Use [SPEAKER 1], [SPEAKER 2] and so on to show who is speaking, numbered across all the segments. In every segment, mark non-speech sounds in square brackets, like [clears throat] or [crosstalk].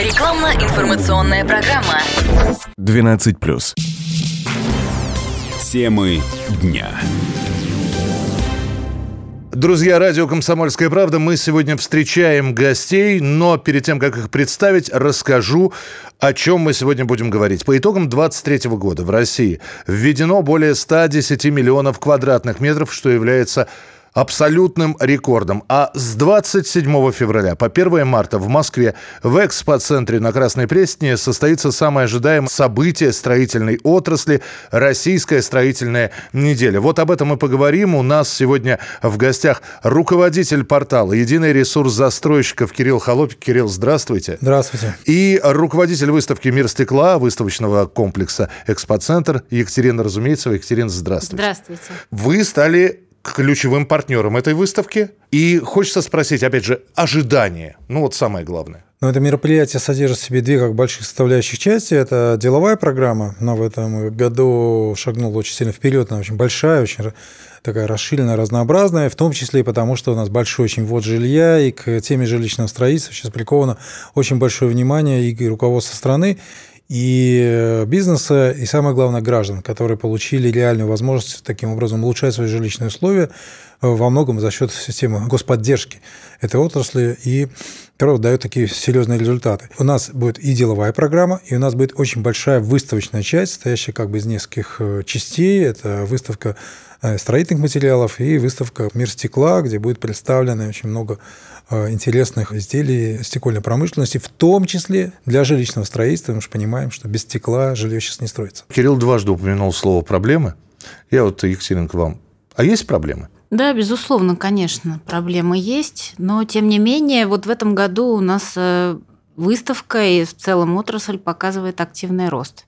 [SPEAKER 1] Рекламно-информационная программа.
[SPEAKER 2] 12+.
[SPEAKER 3] Темы дня.
[SPEAKER 4] Друзья, радио «Комсомольская правда», мы сегодня встречаем гостей, но перед тем, как их представить, расскажу, о чем мы сегодня будем говорить. По итогам 2023 года в России введено более 110 миллионов квадратных метров, что является абсолютным рекордом. А с 27 февраля по 1 марта в Москве в экспоцентре на Красной Пресне состоится самое ожидаемое событие строительной отрасли – Российская строительная неделя. Вот об этом мы поговорим. У нас сегодня в гостях руководитель портала «Единый ресурс застройщиков» Кирилл Холопик. Кирилл, здравствуйте.
[SPEAKER 5] Здравствуйте.
[SPEAKER 4] И руководитель выставки «Мир стекла» выставочного комплекса «Экспоцентр» Екатерина Разумейцева. Екатерина, здравствуйте.
[SPEAKER 6] Здравствуйте.
[SPEAKER 4] Вы стали ключевым партнером этой выставки. И хочется спросить, опять же, ожидания. Ну вот самое главное.
[SPEAKER 5] Но это мероприятие содержит в себе две как больших составляющих части. Это деловая программа, но в этом году шагнула очень сильно вперед, она очень большая, очень такая расширенная, разнообразная, в том числе и потому, что у нас большой очень ввод жилья, и к теме жилищного строительства сейчас приковано очень большое внимание и руководство страны, и бизнеса, и самое главное граждан, которые получили реальную возможность таким образом улучшать свои жилищные условия во многом за счет системы господдержки этой отрасли и которая дает такие серьезные результаты. У нас будет и деловая программа, и у нас будет очень большая выставочная часть, состоящая как бы из нескольких э, частей. Это выставка э, строительных материалов и выставка «Мир стекла», где будет представлено очень много Э, интересных изделий стекольной промышленности, в том числе для жилищного строительства. Мы же понимаем, что без стекла жилье сейчас не строится.
[SPEAKER 4] Кирилл дважды упомянул слово «проблемы». Я вот, Екатерина, к вам. А есть проблемы?
[SPEAKER 6] Да, безусловно, конечно, проблемы есть, но тем не менее, вот в этом году у нас э, выставка и в целом отрасль показывает активный рост.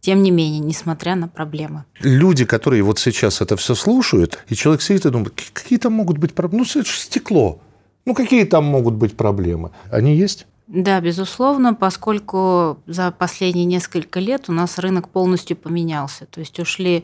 [SPEAKER 6] Тем не менее, несмотря на проблемы.
[SPEAKER 4] Люди, которые вот сейчас это все слушают, и человек сидит и думает, какие там могут быть проблемы? Ну, это же стекло. Ну, какие там могут быть проблемы? Они есть?
[SPEAKER 6] Да, безусловно, поскольку за последние несколько лет у нас рынок полностью поменялся. То есть ушли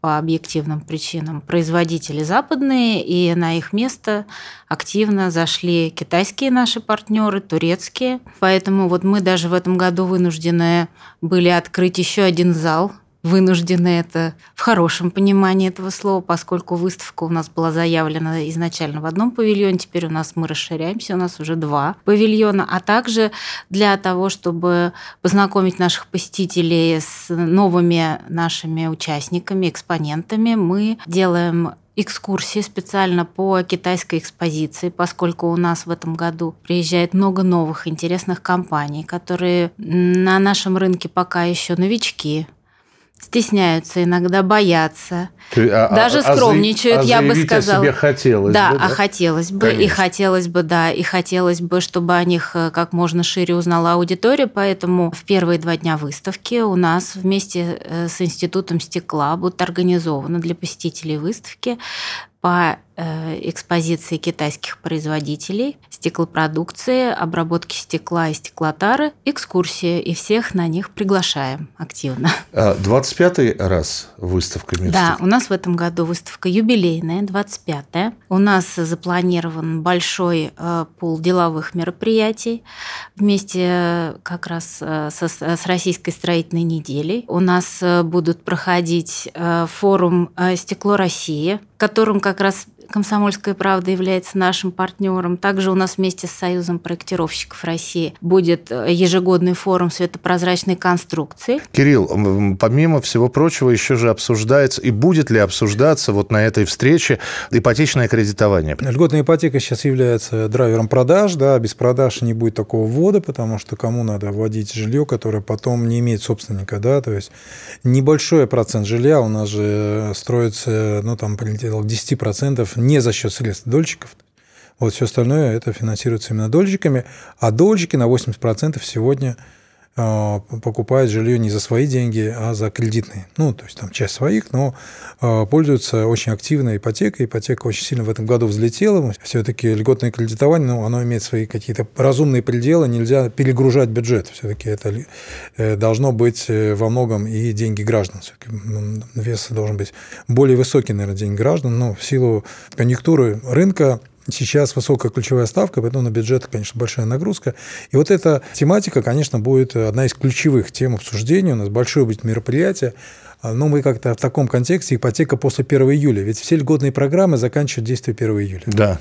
[SPEAKER 6] по объективным причинам производители западные, и на их место активно зашли китайские наши партнеры, турецкие. Поэтому вот мы даже в этом году вынуждены были открыть еще один зал вынуждены это в хорошем понимании этого слова, поскольку выставка у нас была заявлена изначально в одном павильоне, теперь у нас мы расширяемся, у нас уже два павильона, а также для того, чтобы познакомить наших посетителей с новыми нашими участниками, экспонентами, мы делаем экскурсии специально по китайской экспозиции, поскольку у нас в этом году приезжает много новых интересных компаний, которые на нашем рынке пока еще новички, стесняются иногда, боятся, а, даже а, скромничают, а я бы сказала.
[SPEAKER 4] себе хотелось
[SPEAKER 6] да,
[SPEAKER 4] бы, да,
[SPEAKER 6] а хотелось бы, Конечно. и хотелось бы, да, и хотелось бы, чтобы о них э, как можно шире узнала аудитория, поэтому в первые два дня выставки у нас вместе э, с Институтом стекла будут организованы для посетителей выставки по э, экспозиции китайских производителей, стеклопродукции, обработки стекла и стеклотары, экскурсии, и всех на них приглашаем активно.
[SPEAKER 4] 25-й а, раз выставка
[SPEAKER 6] «Мир Да, у нас в этом году выставка юбилейная, 25-я. У нас запланирован большой э, пул деловых мероприятий вместе э, как раз со, с Российской строительной неделей. У нас будут проходить форум «Стекло России», которым как раз «Комсомольская правда» является нашим партнером. Также у нас вместе с Союзом проектировщиков России будет э, ежегодный форум светопрозрачной конструкции.
[SPEAKER 4] Кирилл, помимо всего прочего, еще же обсуждается и будет ли обсуждаться вот на этой встрече ипотечное кредитование?
[SPEAKER 5] Льготная ипотека сейчас является драйвером продаж. Да, без продаж не будет такого ввода, потому что кому надо вводить жилье, которое потом не имеет собственника. Да? То есть небольшой процент жилья у нас же строится, ну, там, прилетело к 10% не за счет средств дольщиков. Вот все остальное это финансируется именно дольщиками, а дольщики на 80% сегодня покупают жилье не за свои деньги, а за кредитные. Ну, то есть там часть своих, но а, пользуются очень активно ипотекой. Ипотека очень сильно в этом году взлетела. Все-таки льготное кредитование, ну, оно имеет свои какие-то разумные пределы. Нельзя перегружать бюджет. Все-таки это э, должно быть э, во многом и деньги граждан. Вес должен быть более высокий, наверное, деньги граждан, но в силу конъюнктуры рынка Сейчас высокая ключевая ставка, поэтому на бюджет, конечно, большая нагрузка. И вот эта тематика, конечно, будет одна из ключевых тем обсуждения. У нас большое будет мероприятие. Но мы как-то в таком контексте ипотека после 1 июля. Ведь все льготные программы заканчивают действие 1 июля.
[SPEAKER 4] Да.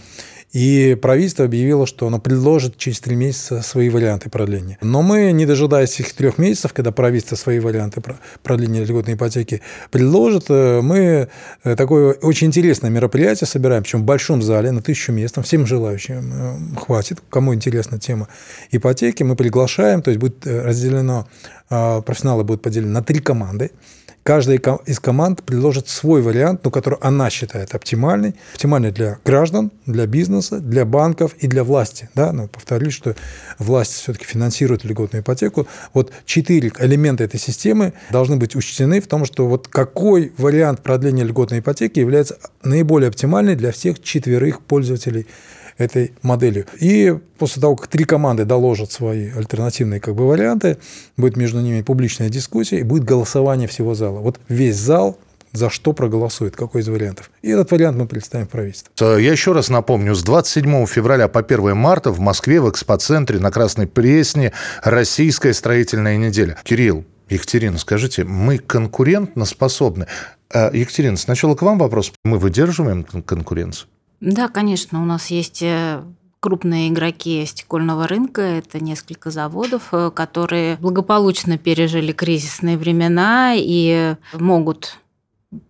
[SPEAKER 5] И правительство объявило, что оно предложит через три месяца свои варианты продления. Но мы, не дожидаясь этих трех месяцев, когда правительство свои варианты продления льготной ипотеки предложит, э, мы э, такое очень интересное мероприятие собираем, причем в большом зале на тысячу мест, всем желающим э, хватит, кому интересна тема ипотеки, мы приглашаем, то есть будет разделено, профессионалы будут поделены на три команды. Каждая из команд предложит свой вариант, но который она считает оптимальный. Оптимальный для граждан, для бизнеса, для банков и для власти. Да? Но повторюсь, что власть все-таки финансирует льготную ипотеку. Вот четыре элемента этой системы должны быть учтены в том, что вот какой вариант продления льготной ипотеки является наиболее оптимальный для всех четверых пользователей этой моделью. И после того, как три команды доложат свои альтернативные как бы, варианты, будет между ними публичная дискуссия и будет голосование всего зала. Вот весь зал за что проголосует, какой из вариантов. И этот вариант мы представим в правительство.
[SPEAKER 4] Я еще раз напомню, с 27 февраля по 1 марта в Москве в экспоцентре на Красной Пресне Российская строительная неделя. Кирилл, Екатерина, скажите, мы конкурентно способны? Э, Екатерина, сначала к вам вопрос. Мы выдерживаем конкуренцию?
[SPEAKER 6] Да, конечно, у нас есть э, крупные игроки стекольного рынка. Это несколько заводов, э, которые благополучно пережили кризисные времена и могут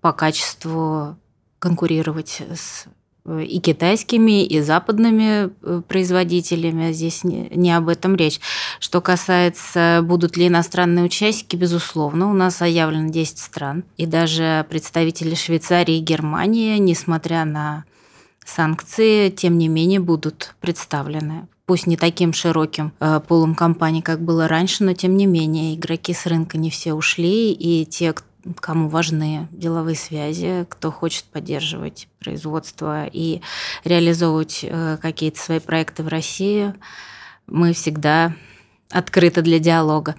[SPEAKER 6] по качеству конкурировать с э, и китайскими, и западными производителями. Здесь не, не об этом речь. Что касается, будут ли иностранные участники, безусловно, у нас заявлено 10 стран. И даже представители Швейцарии и Германии, несмотря на санкции, тем не менее, будут представлены. Пусть не таким широким э, пулом компаний, как было раньше, но тем не менее игроки с рынка не все ушли, и те, кому важны деловые связи, кто хочет поддерживать производство и реализовывать э, какие-то свои проекты в России, мы всегда открыто для диалога.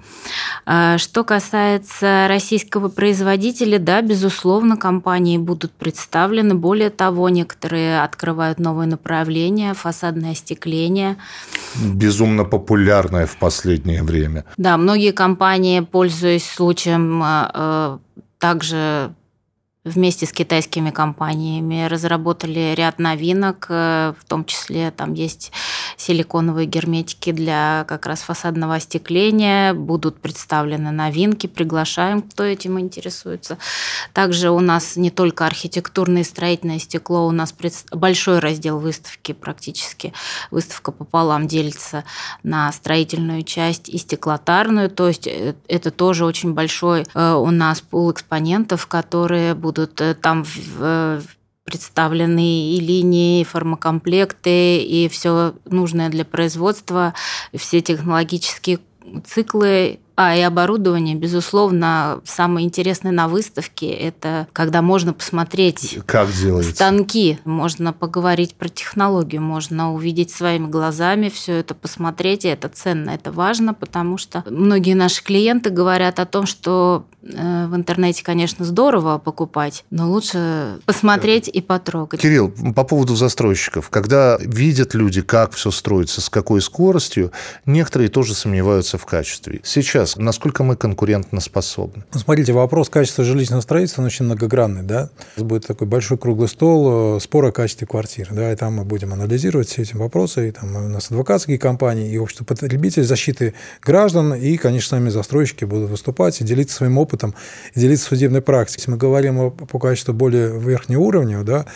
[SPEAKER 6] А, что касается российского производителя, да, безусловно, компании будут представлены. Более того, некоторые открывают новые направления, фасадное остекление.
[SPEAKER 4] Безумно популярное в последнее время.
[SPEAKER 6] Да, многие компании, пользуясь случаем, а, а, также вместе с китайскими компаниями разработали ряд новинок, э, в том числе там есть силиконовые герметики для как раз фасадного остекления, будут представлены новинки, приглашаем, кто этим интересуется. Также у нас не только архитектурное и строительное стекло, у нас большой раздел выставки практически, выставка пополам делится на строительную часть и стеклотарную, то есть э, это тоже очень большой э, у нас пул экспонентов, которые будут э, там представлены и линии, и фармакомплекты, и все нужное для производства, все технологические циклы а и оборудование, безусловно, самое интересное на выставке – это когда можно посмотреть
[SPEAKER 4] как делается.
[SPEAKER 6] станки, можно поговорить про технологию, можно увидеть своими глазами все это, посмотреть, и это ценно, это важно, потому что многие наши клиенты говорят о том, что э, в интернете, конечно, здорово покупать, но лучше посмотреть и потрогать.
[SPEAKER 4] Кирилл, по поводу застройщиков. Когда видят люди, как все строится, с какой скоростью, некоторые тоже сомневаются в качестве. Сейчас сейчас, насколько мы конкурентно способны?
[SPEAKER 5] Ну, смотрите, вопрос качества жилищного строительства он очень многогранный. Да? Будет такой большой круглый стол, э, спор о качестве квартир. Да? И там мы будем анализировать все эти вопросы. И там у нас адвокатские компании, и общество потребителей, защиты граждан, и, конечно, сами застройщики будут выступать и делиться своим опытом, и делиться судебной практикой. Если мы говорим о, по качеству более верхнего уровня, да,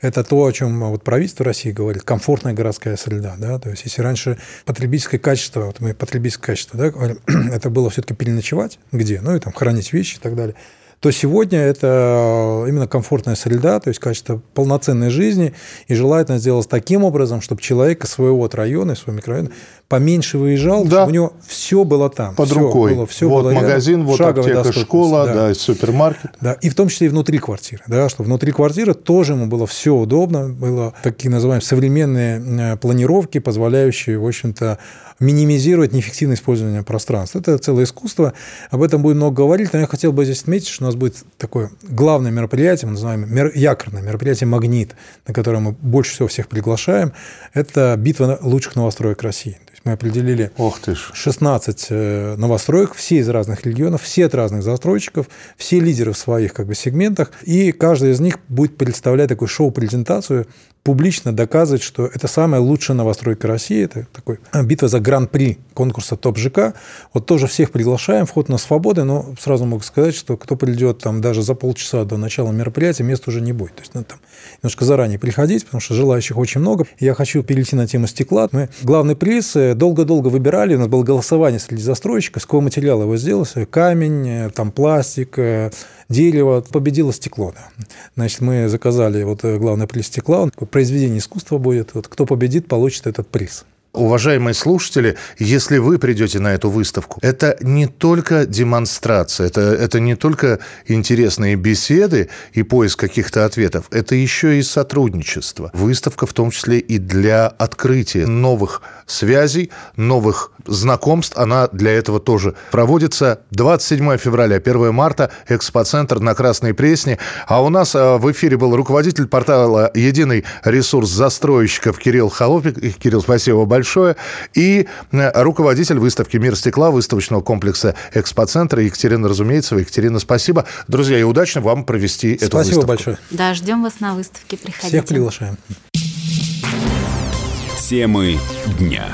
[SPEAKER 5] это то, о чем вот правительство России говорит, комфортная городская среда. Да? То есть, если раньше потребительское качество, вот мы потребительское качество, да, [clears throat] это было все-таки переночевать где, ну и там хранить вещи и так далее то сегодня это именно комфортная среда, то есть качество полноценной жизни, и желательно сделать таким образом, чтобы человек из своего вот района, из своего микрорайона поменьше выезжал, да. чтобы у него все было там.
[SPEAKER 4] Под все рукой. Было, все
[SPEAKER 5] вот
[SPEAKER 4] было магазин, рядом, вот аптека, школа, да. да, супермаркет.
[SPEAKER 5] Да, и в том числе и внутри квартиры, да, чтобы внутри квартиры тоже ему было все удобно, было такие называемые современные э, планировки, позволяющие, в общем-то, минимизировать неэффективное использование пространства. Это целое искусство. Об этом будет много говорить, но я хотел бы здесь отметить, что нас будет такое главное мероприятие, мы называем якорное мероприятие «Магнит», на которое мы больше всего всех приглашаем. Это битва лучших новостроек России мы определили
[SPEAKER 4] Ох ты ж.
[SPEAKER 5] 16 э, новостроек, все из разных регионов, все от разных застройщиков, все лидеры в своих как бы, сегментах, и каждый из них будет представлять такую шоу-презентацию публично доказывать, что это самая лучшая новостройка России. Это такой а, битва за гран-при конкурса ТОП ЖК. Вот тоже всех приглашаем, вход на свободы, но сразу могу сказать, что кто придет там даже за полчаса до начала мероприятия, места уже не будет. То есть надо там немножко заранее приходить, потому что желающих очень много. Я хочу перейти на тему стекла. Мы главный приз э, долго-долго выбирали, у нас было голосование среди застройщиков, с какого материала его сделать, камень, э, там пластик, э, дерево, победило стекло. Да. Значит, мы заказали вот главный приз стекла, произведение искусства будет. Вот кто победит, получит этот приз.
[SPEAKER 4] Уважаемые слушатели, если вы придете на эту выставку, это не только демонстрация, это, это не только интересные беседы и поиск каких-то ответов, это еще и сотрудничество. Выставка в том числе и для открытия новых связей, новых знакомств. Она для этого тоже проводится. 27 февраля, 1 марта, экспоцентр на Красной Пресне. А у нас э, в эфире был руководитель портала «Единый ресурс застройщиков» Кирилл Холопик. Кирилл, спасибо большое. И э, руководитель выставки «Мир стекла» выставочного комплекса «Экспоцентра» Екатерина Разумейцева. Екатерина, спасибо. Друзья, и удачно вам провести
[SPEAKER 5] спасибо
[SPEAKER 4] эту выставку.
[SPEAKER 5] Спасибо большое.
[SPEAKER 6] Да, ждем вас на выставке. Приходите.
[SPEAKER 5] Всех приглашаем.
[SPEAKER 2] Темы дня.